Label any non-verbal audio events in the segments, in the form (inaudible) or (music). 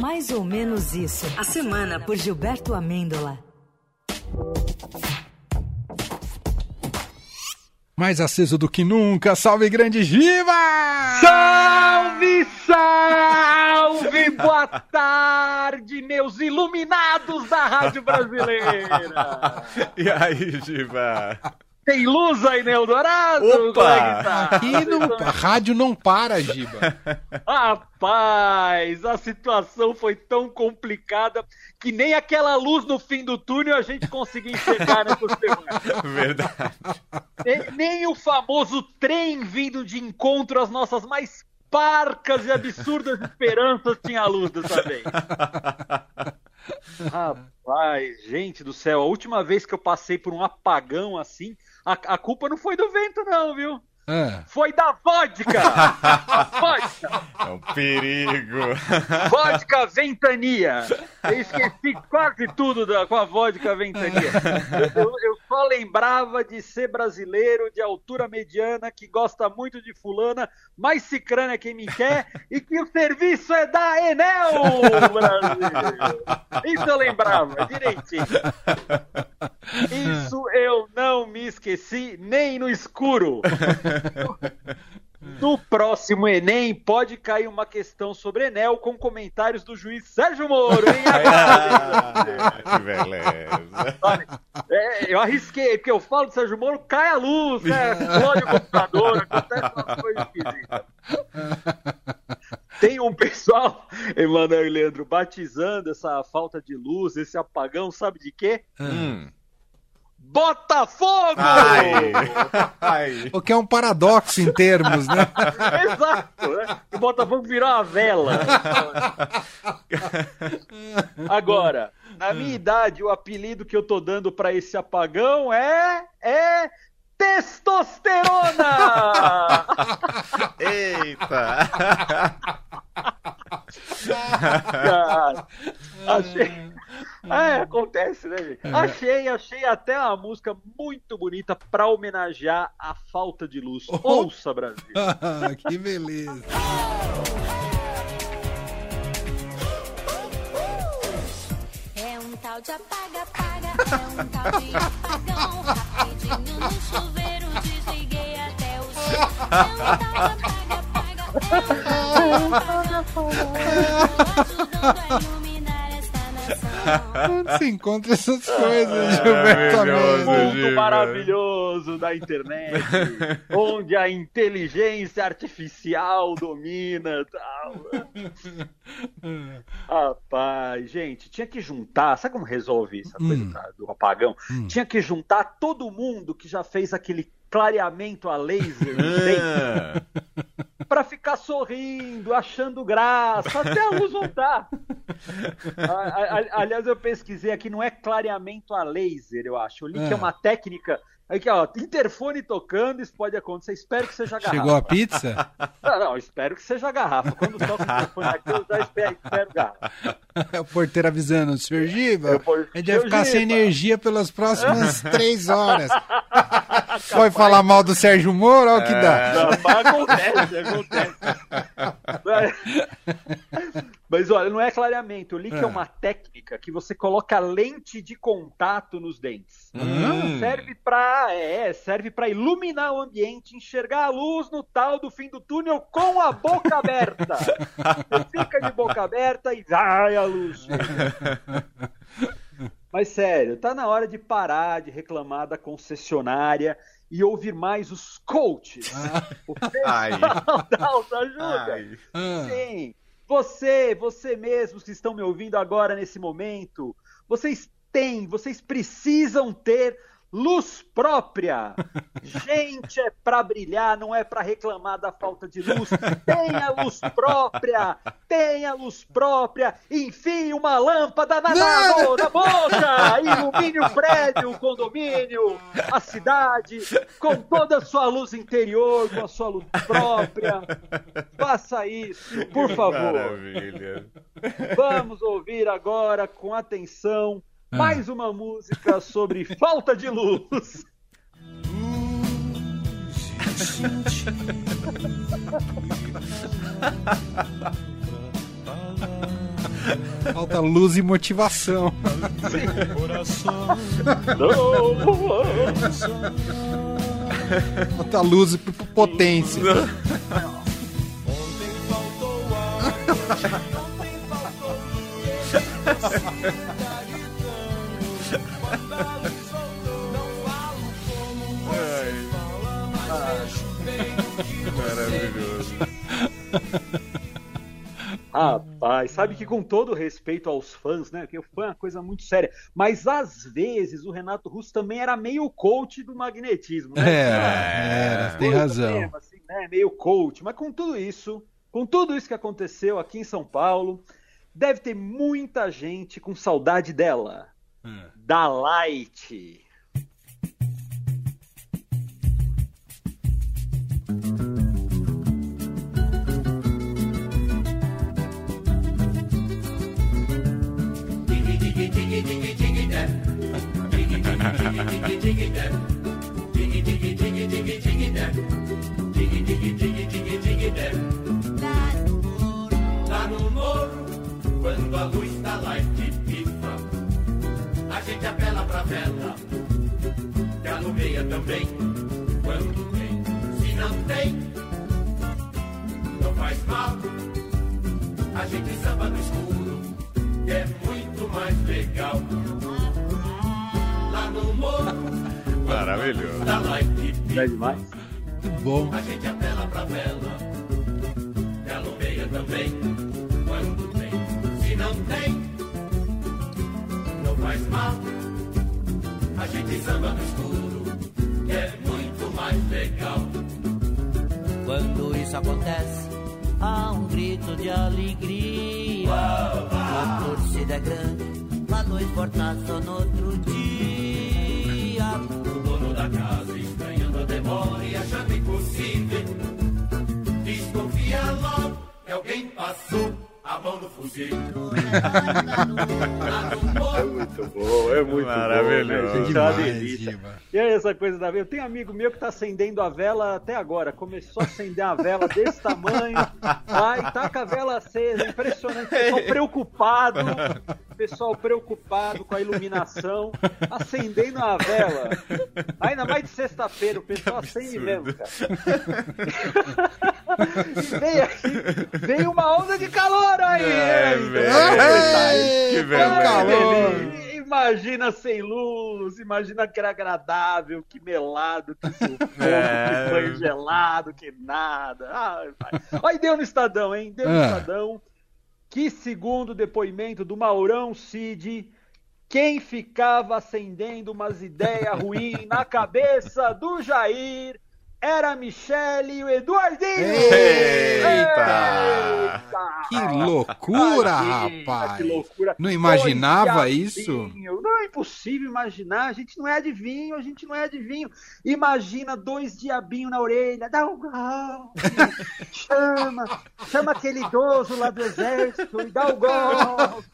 Mais ou menos isso. A semana por Gilberto Amêndola. Mais aceso do que nunca. Salve, grande Giba! Salve, salve! Boa tarde, meus iluminados da Rádio Brasileira! (laughs) E aí, Giba? Tem luz aí no Eldorado? Opa! Como é que tá? Aqui não, a rádio não para, Giba. Rapaz, a situação foi tão complicada que nem aquela luz no fim do túnel a gente conseguiu enxergar nessa semana. (laughs) Verdade. Nem, nem o famoso trem vindo de encontro às nossas mais parcas e absurdas esperanças tinha luz dessa vez. (laughs) Rapaz, gente do céu, a última vez que eu passei por um apagão assim, a, a culpa não foi do vento, não, viu? Ah, Foi da vodka! (laughs) vodka! É um perigo. Vodka Ventania! Eu esqueci quase tudo da, com a vodka Ventania. Eu, eu- eu só lembrava de ser brasileiro de altura mediana que gosta muito de fulana, mas cicrana é quem me quer e que o serviço é da Enel, Brasil! Isso eu lembrava direitinho. Isso eu não me esqueci nem no escuro. (laughs) No próximo Enem pode cair uma questão sobre Enel com comentários do juiz Sérgio Moro, hein? (laughs) Ah, que beleza. É, eu arrisquei, porque eu falo do Sérgio Moro, cai a luz, né? explode o computador, acontece uma coisa esquisita. Tem um pessoal, Emanuel e Leandro, batizando essa falta de luz, esse apagão, sabe de quê? Hum. Botafogo! Ai. Ai. o que é um paradoxo em termos, né? (laughs) Exato, né? O Botafogo virou uma vela. Agora, na minha idade, o apelido que eu tô dando pra esse apagão é. é. Testosterona! Eita. Cara, achei. É, acontece, né, gente? Achei, achei até uma música muito bonita pra homenagear a falta de luz. Ouça, Brasil. (laughs) que beleza. É um tal de apaga-apaga, é um tal de apagão. Rapidinho no chuveiro, desliguei até o chão. É um tal de apaga-apaga, é um tal de apagão. Onde se encontra essas coisas, Gilberto. Amêndola? mundo maravilhoso da internet, onde a inteligência artificial domina tal. (laughs) Rapaz, gente, tinha que juntar. Sabe como resolve essa coisa Hum. do apagão? Hum. Tinha que juntar todo mundo que já fez aquele clareamento a laser Ah. Pra ficar sorrindo, achando graça, até a luz voltar. (laughs) A- a- a- aliás, eu pesquisei aqui, não é clareamento a laser, eu acho. Eu li que é Ah. uma técnica. Aqui, ó, interfone tocando, isso pode acontecer. Espero que seja garrafa. Chegou a pizza? (laughs) Não, não, espero que seja garrafa. Quando toca o interfone aqui, eu já espero, espero garrafa. (laughs) o porteiro avisando, senhor Giba, Eu vou- a gente vai ficar sem Giba." energia pelas próximas três horas. Vai falar mal do Sérgio Moro, olha o que dá. Não, mas acontece, acontece. Mas, mas, olha, não é clareamento. Eu li que é É. uma técnica que você coloca lente de contato nos dentes. Hum. Serve pra, é, serve para iluminar o ambiente, enxergar a luz no tal do fim do túnel com a boca aberta. Você fica de boca aberta e vai a luz. Mas sério, tá na hora de parar de reclamar da concessionária e ouvir mais os coaches. O Ai. (laughs) pessoal da autoajuda. (laughs) Ah, Sim. Você, você mesmos que estão me ouvindo agora nesse momento, vocês têm, vocês precisam ter luz própria. Gente, é para brilhar, não é para reclamar da falta de luz. Tenha luz própria, tenha luz própria. Enfie uma lâmpada na, na, na boca, ilumine o prédio, o condomínio, a cidade, com toda a sua luz interior, com a sua luz própria. Faça isso, por favor. Maravilha. Vamos ouvir agora com atenção mais uma música sobre (laughs) falta de luz. Falta luz e motivação. Falta luz e potência. (laughs) Maravilhoso. Rapaz, sabe que com todo respeito aos fãs, né? Que o fã é uma coisa muito séria. Mas às vezes o Renato Russo também era meio coach do magnetismo, né? É, é, tem Coisa razão. mesmo, assim, né? Meio coach. Mas com tudo isso, com tudo isso que aconteceu aqui em São Paulo, deve ter muita gente com saudade dela. É. Da Light. Lá no morro, quando a luz da light pifa, a gente apela pra vela, que alumeia também, quando tem. Se não tem, não faz mal, a gente samba no escuro, Maravilhoso. Não é demais? Muito bom. a gente apela pra vela, que alumeia também, quando tem. Se não tem, não faz mal. A gente samba no escuro, que é muito mais legal. Quando isso acontece, há um grito de alegria. A torcida é grande, a luz volta só no outro dia. Da casa estranhando a demora e achando impossível. Desconfia logo que alguém passou a mão no fuzil. Morro, (laughs) Muito bom, é muito Maravilhoso. bom. né? É uma delícia. Diva. E aí, essa coisa da vela. Eu tenho um amigo meu que tá acendendo a vela até agora. Começou a acender a vela desse tamanho. Vai, tá com a vela acesa. Impressionante. Pessoal (laughs) preocupado. Pessoal preocupado com a iluminação. (laughs) Acendendo a vela. Ainda mais de sexta-feira. O pessoal acende mesmo, cara. E veio, aqui, veio uma onda de calor aí. É, velho. Que um calor. Imagina sem luz, imagina que era agradável, que melado, que sufoco, (laughs) É. que banho gelado, que nada. Ai, pai. Aí deu no Estadão, hein? Deu no Ah. Estadão que, segundo o depoimento do Maurão Cid, quem ficava acendendo umas ideias ruins na cabeça do Jair era a Michele e o Eduardinho! Eita! Que loucura, rapaz. Que loucura. Não imaginava isso? Não é impossível imaginar. A gente não é adivinho, a gente não é adivinho. Imagina dois diabinhos na orelha. Dá um golpe. (laughs) Chama. Chama aquele idoso lá do exército e dá o golpe.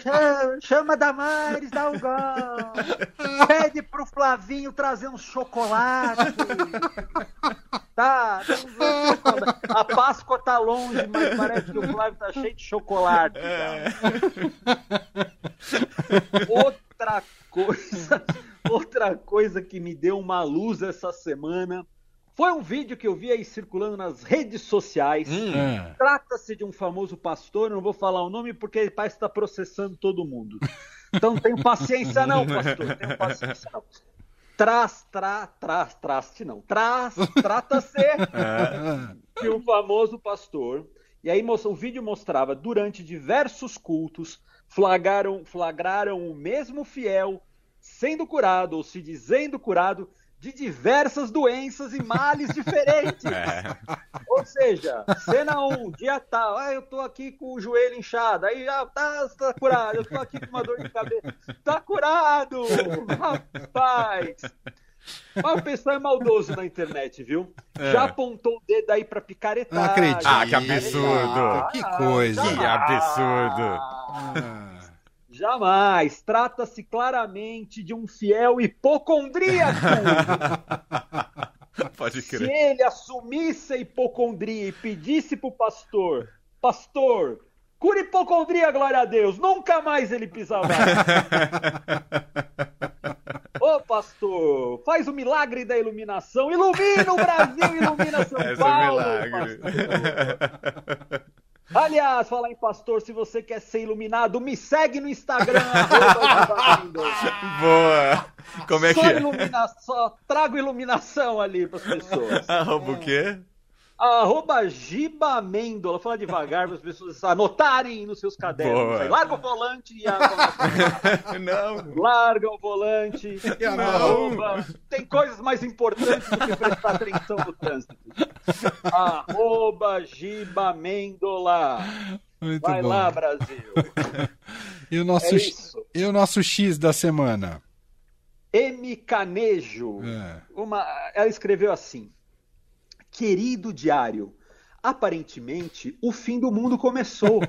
Chama, chama Damares, dá o golpe. Pede pro Flavinho trazer um chocolate. (laughs) Tá, a Páscoa tá longe, mas parece que o Flávio tá cheio de chocolate. cara. Outra coisa, outra coisa que me deu uma luz essa semana foi um vídeo que eu vi aí circulando nas redes sociais. Ah, Trata-se de um famoso pastor, não vou falar o nome porque ele parece estar processando todo mundo. Então tenho paciência não, pastor, tenho paciência não. Traz, tra, traz, traste não. Traz, trata-se de (laughs) um famoso pastor. E aí o vídeo mostrava durante diversos cultos flagraram, flagraram o mesmo fiel sendo curado ou se dizendo curado de diversas doenças e males diferentes. (laughs) É. Ou seja, cena 1, dia tal, ah, eu tô aqui com o joelho inchado, aí já tá, tá curado, eu tô aqui com uma dor de cabeça, tá curado, rapaz. Mas o pessoal é maldoso na internet, viu? É. Já apontou o dedo aí pra picaretar. Não acredito. Ah, que absurdo. Que coisa. Que absurdo. ah. Jamais. Trata-se claramente de um fiel hipocondríaco. (laughs) Pode Se crer. ele assumisse a hipocondria e pedisse pro pastor, pastor, Cura hipocondria, glória a Deus. Nunca mais ele pisava. (laughs) Ô, pastor, faz o milagre da iluminação. Ilumina o Brasil, ilumina São Esse é um Paulo. milagre. pastor. (laughs) Aliás, falar em pastor, se você quer ser iluminado, me segue no Instagram. Boa! Como é que Só é? iluminação, trago iluminação ali para as pessoas. (laughs) Arroba o quê? Arroba Giba Amêndola. Fala devagar para as pessoas anotarem nos seus cadernos. Aí, Larga o volante e (laughs) a... Não. Larga o volante. E a Arroba. Tem coisas mais importantes do que prestar atenção no trânsito. Arroba Giba Amêndola. Muito Vai bom. lá, Brasil. E o nosso, É e o nosso X da semana? M. Canejo. É. Uma, ela escreveu assim: Querido diário, aparentemente o fim do mundo começou.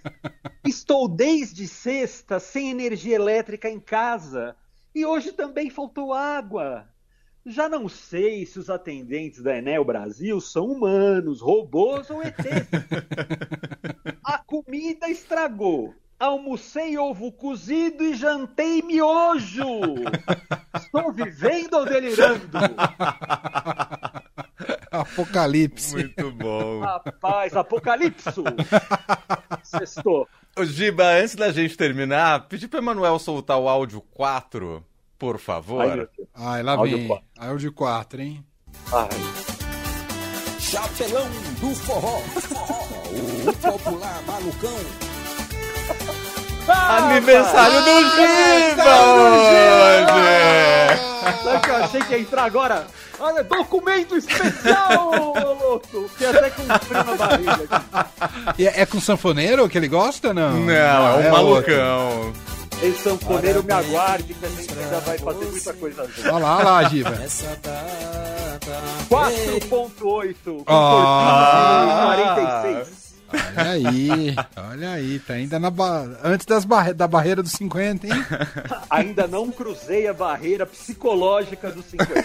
(laughs) Estou desde sexta sem energia elétrica em casa e hoje também faltou água. Já não sei se os atendentes da Enel Brasil são humanos, robôs ou ETs. (laughs) A comida estragou. Almocei ovo cozido e jantei miojo. (laughs) Estou vivendo ou delirando? Apocalipse. Muito bom. Rapaz, apocalipso. (laughs) Sextou. Ô, Giba, antes da gente terminar, pedi pro Emanuel soltar o áudio 4, por favor. Ai. Ai, lá Áudio vem. quatro. Áudio 4, hein? Ai. Chapelão do forró. O popular malucão. Aniversário do Giba hoje! Sabe o que eu achei que ia entrar agora? Olha, documento especial, (laughs) louco! Fiquei até com frio na barriga. aqui. É, é com sanfoneiro que ele gosta, não? Não, é um outro. malucão. Esse sanfoneiro me aguarde, que a gente ainda vai fazer muita coisa junto. Olha lá, olha lá, data. 4.8 com Ah. corpinho de 46. Olha aí, olha aí, tá ainda na ba... antes das barre... da barreira dos 50, hein? (laughs) Ainda não cruzei a barreira psicológica dos 50. (laughs)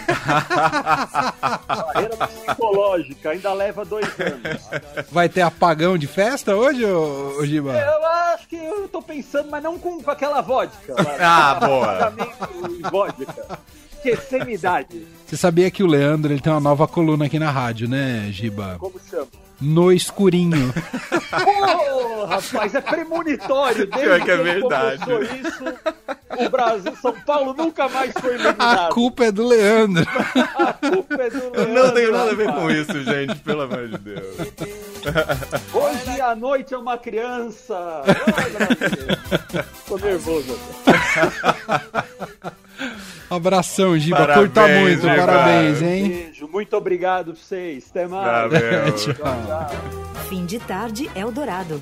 barreira psicológica, ainda leva dois anos. Vai ter apagão de festa hoje, ô, ô Giba? Eu acho que eu tô pensando, mas não com, com aquela vodka. (laughs) lá. Ah, boa. Vodka. Esquecer minha idade. Você sabia que o Leandro ele tem uma nova coluna aqui na rádio, né, Giba? Como chama? No escurinho. Ô, (laughs) rapaz, é premonitório. Desde Pior que é verdade. começou isso, o Brasil, São Paulo nunca mais foi A eliminado. culpa é do Leandro. (laughs) A culpa é do Eu Leandro, não tenho nada a ver com isso, gente, pelo amor de Deus. (laughs) (laughs) Hoje à noite é uma criança. Tô nervoso. (laughs) Abração, Giba. Parabéns, Curta muito, Giba. parabéns, hein? Beijo, muito obrigado pra vocês. Até mais. Tchau. Tchau. Fim de tarde Eldorado.